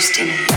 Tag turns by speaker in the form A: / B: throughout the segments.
A: There's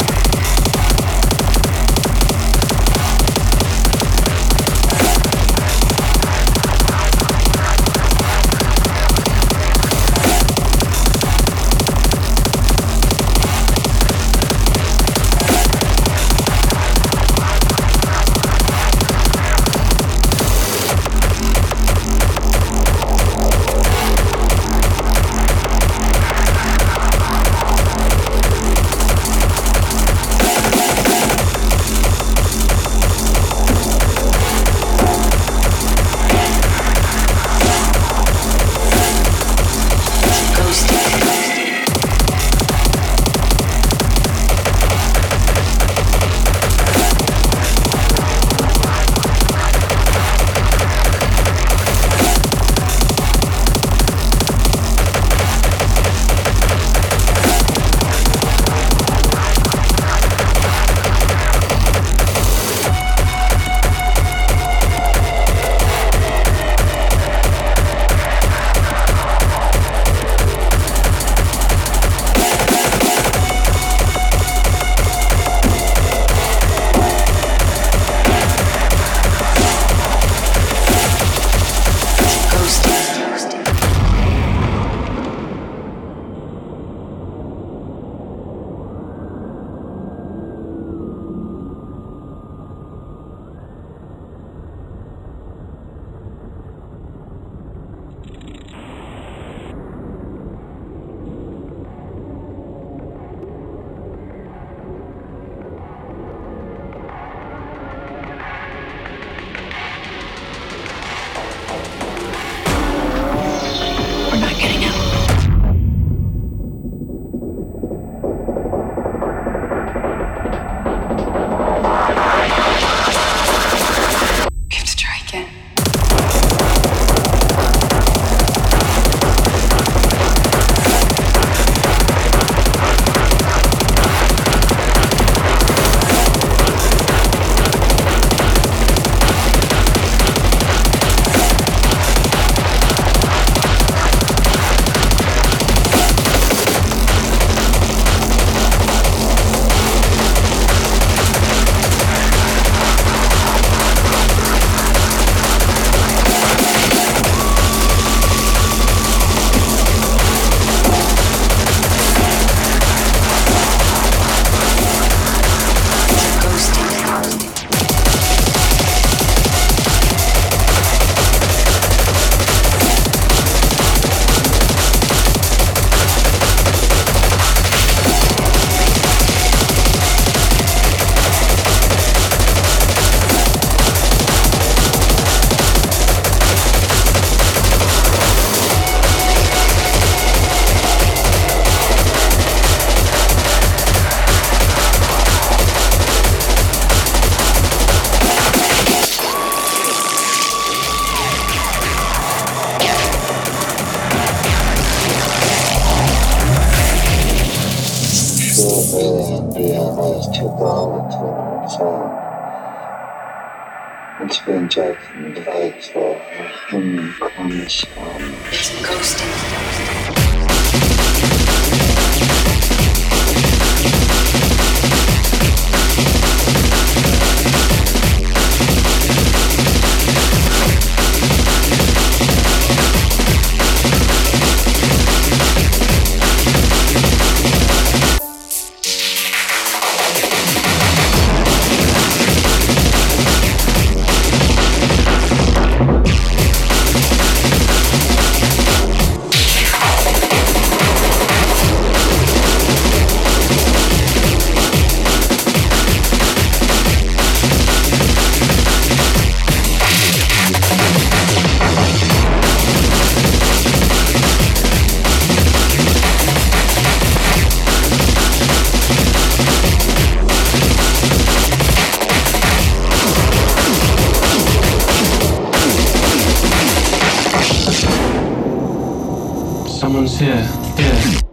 B: here.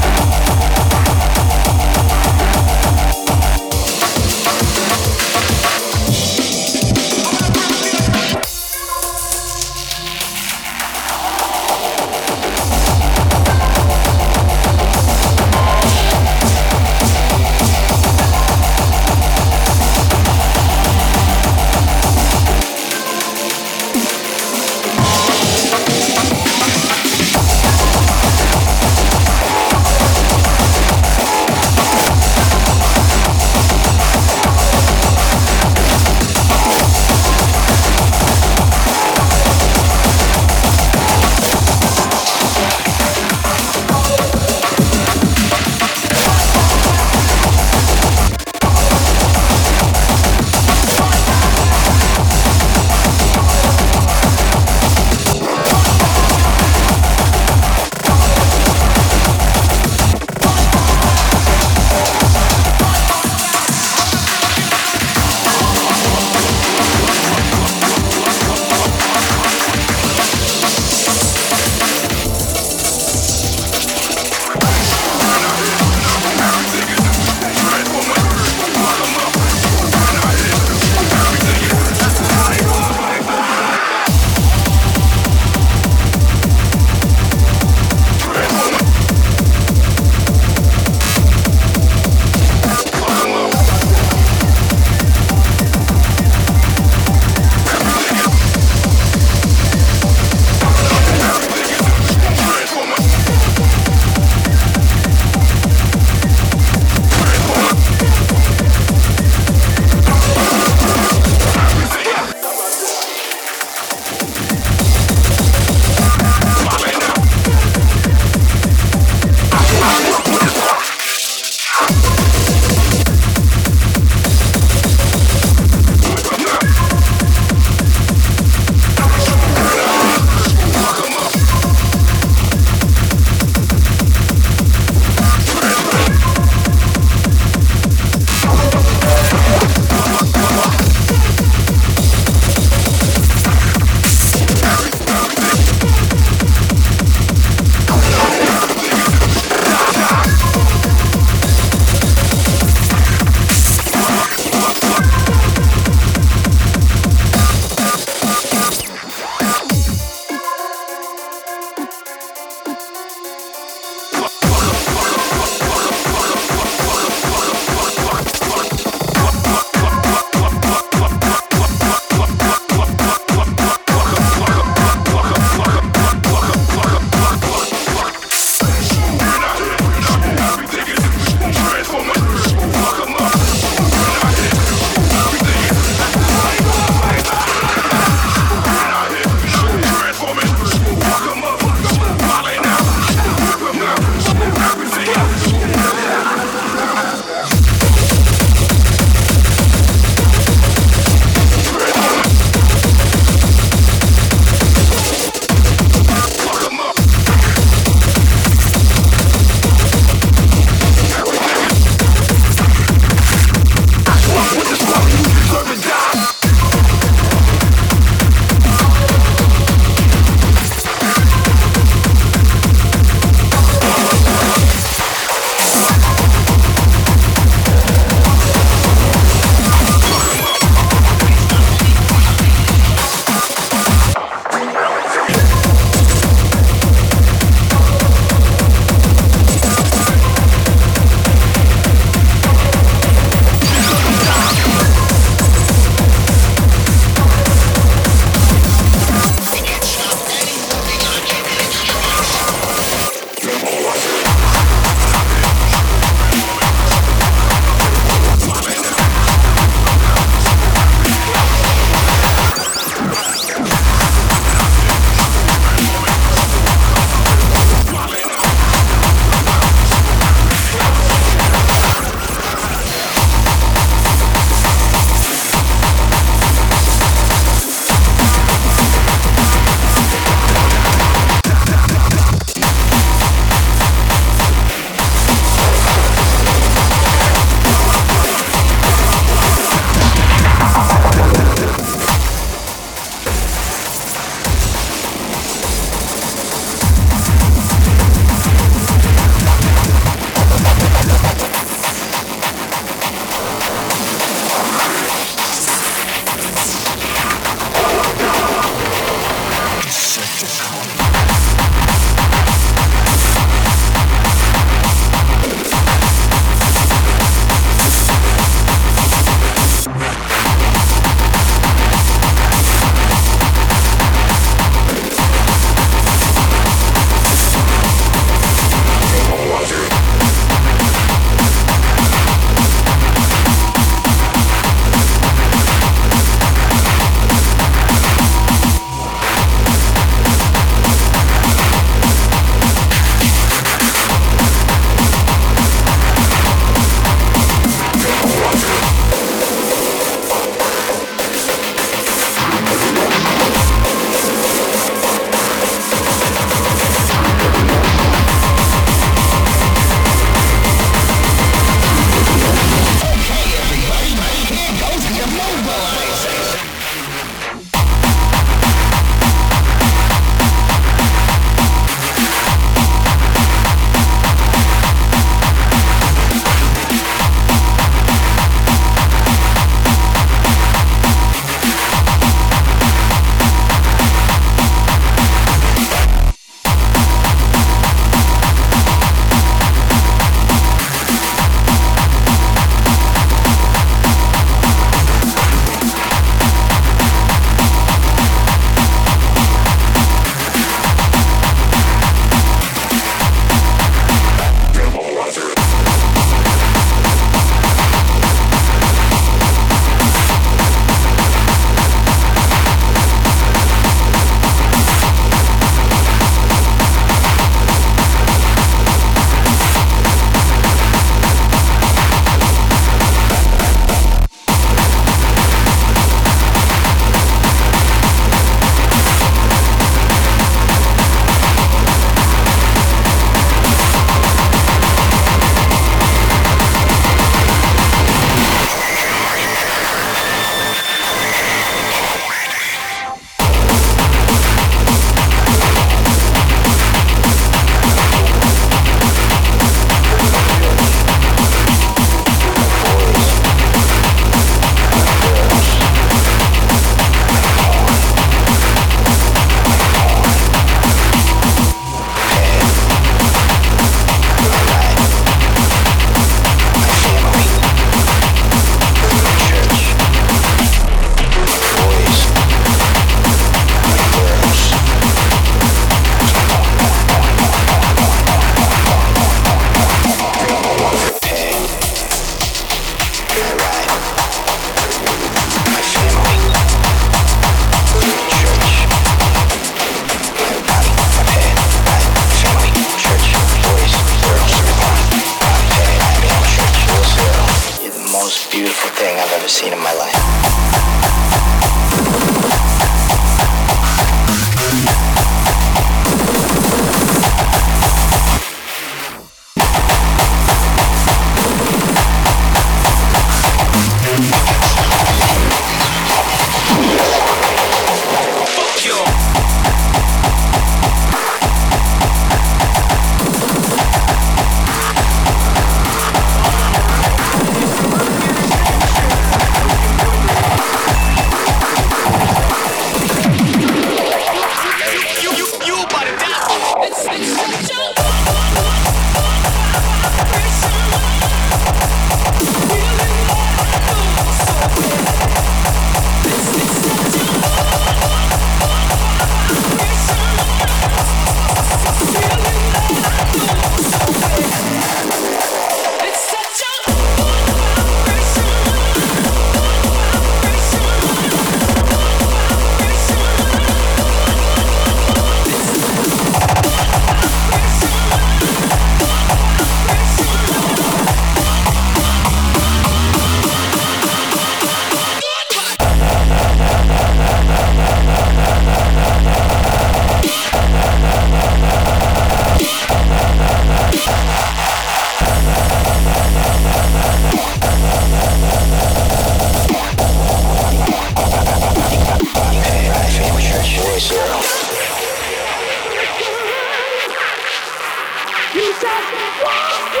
C: No,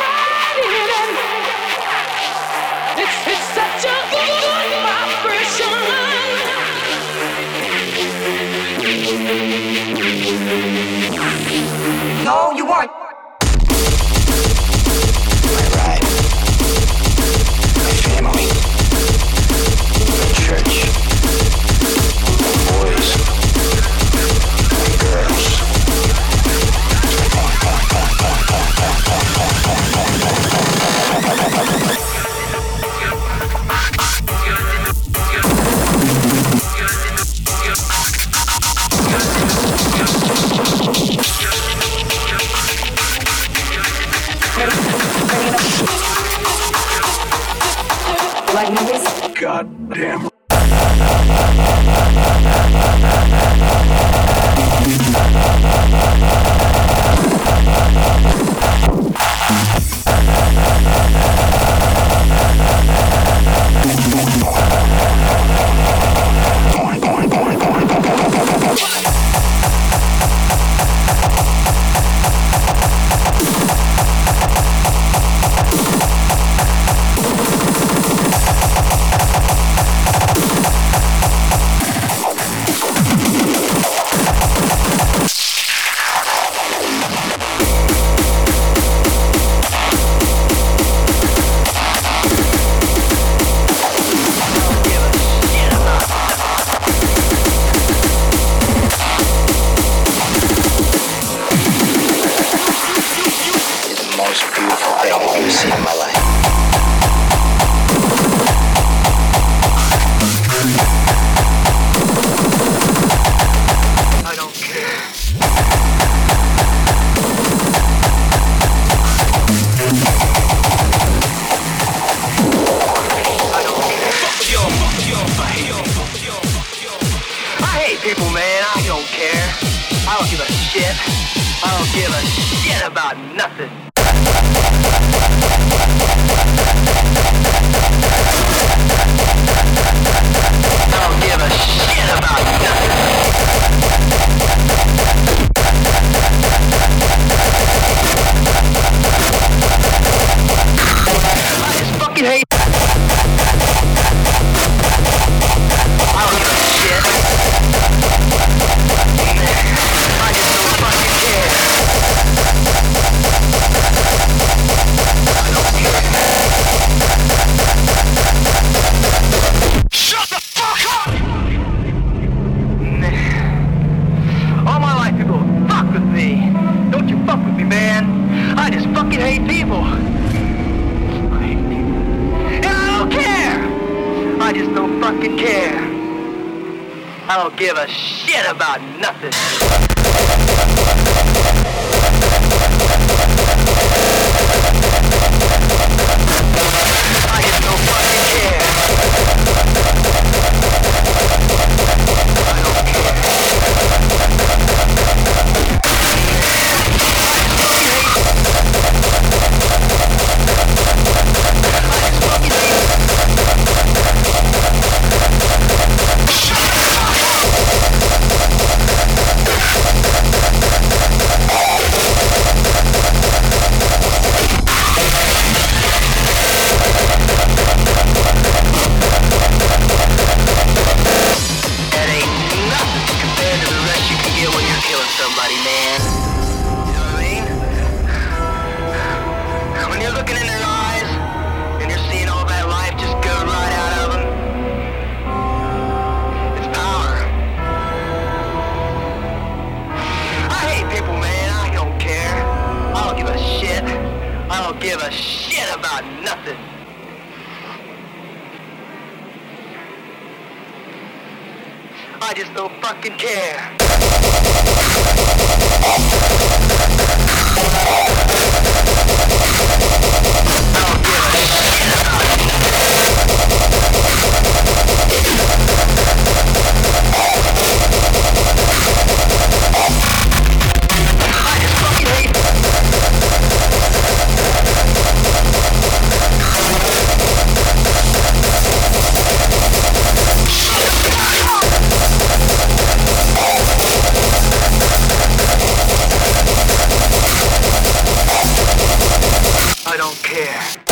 D: don't care.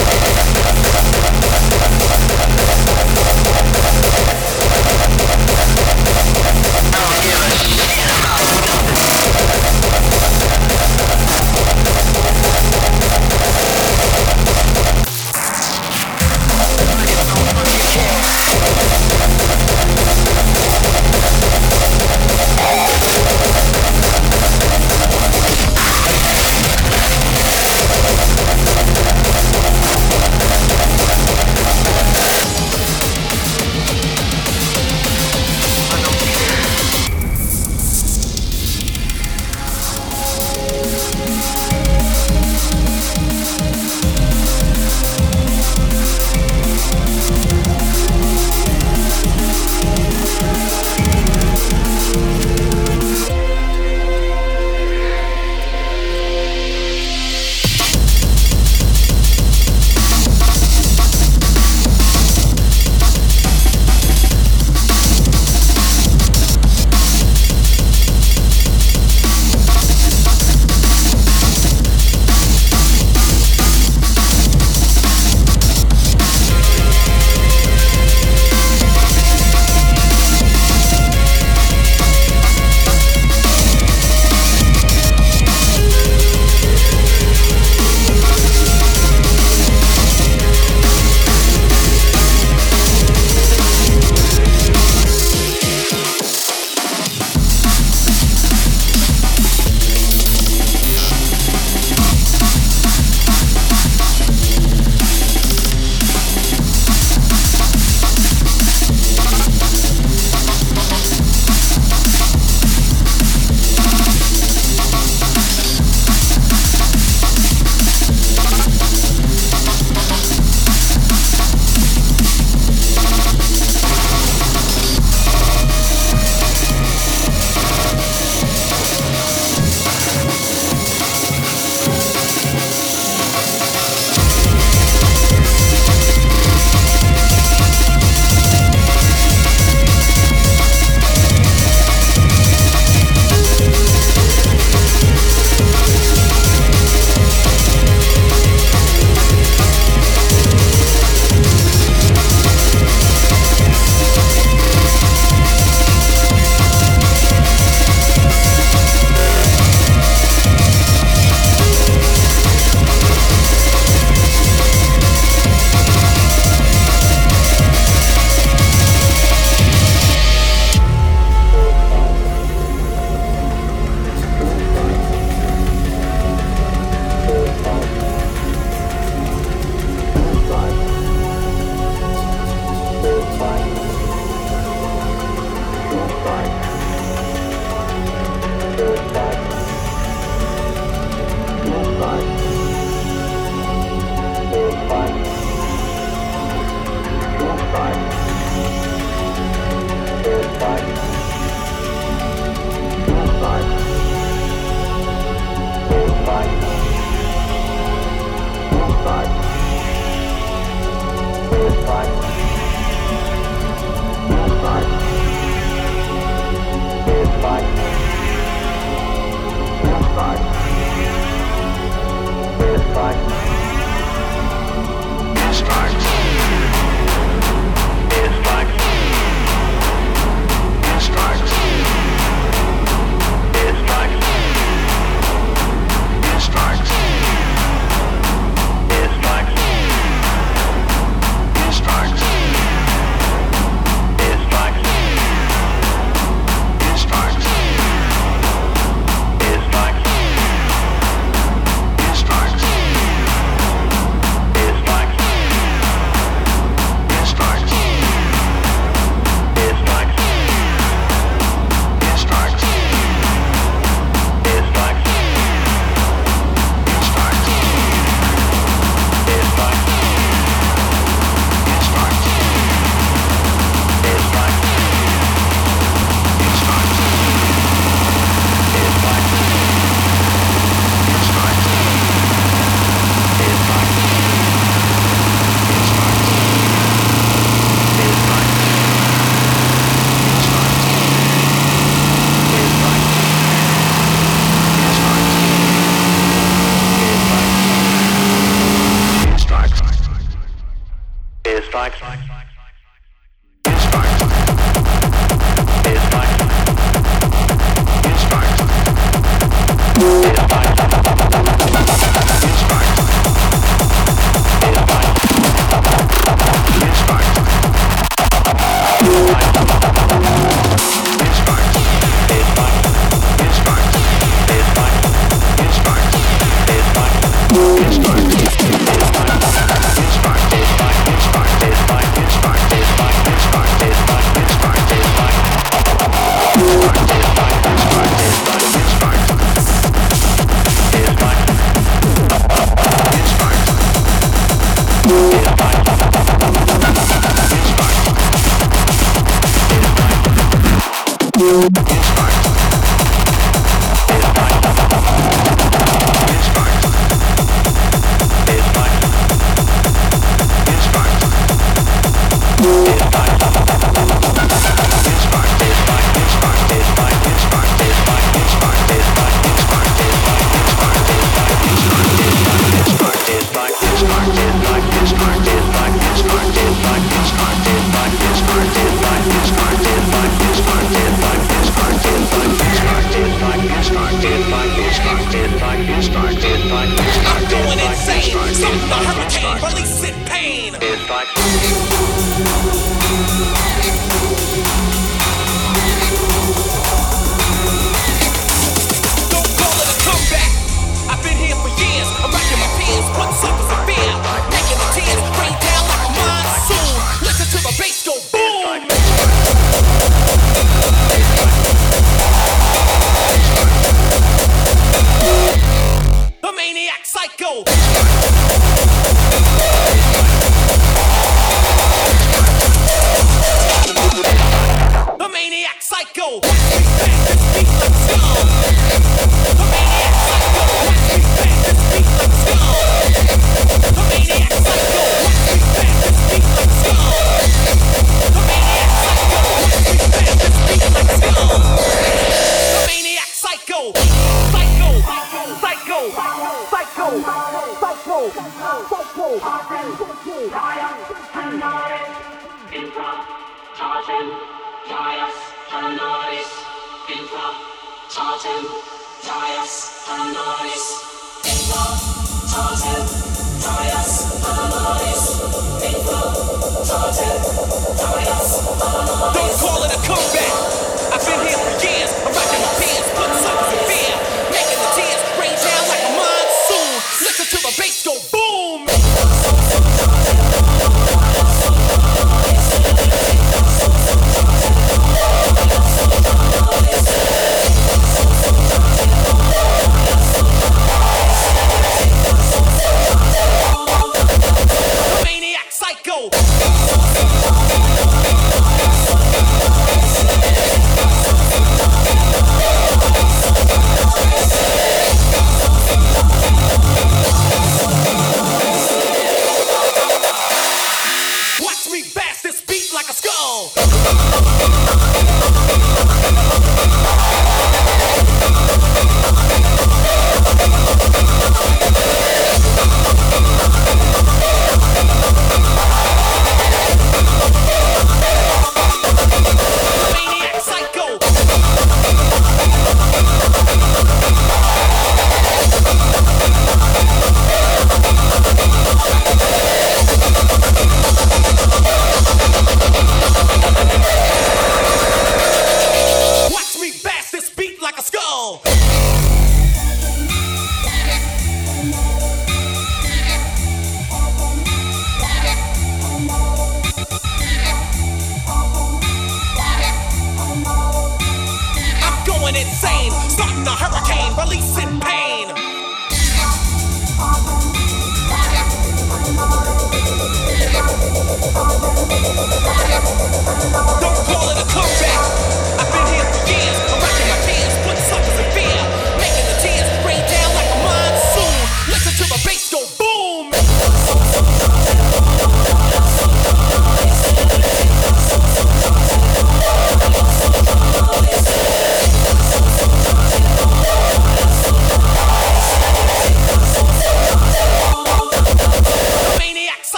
E: strikes. strikes.
F: Don't call it a comeback. I've been here for years. I'm rocking my pants, put something. bass go boom. Maniac psycho.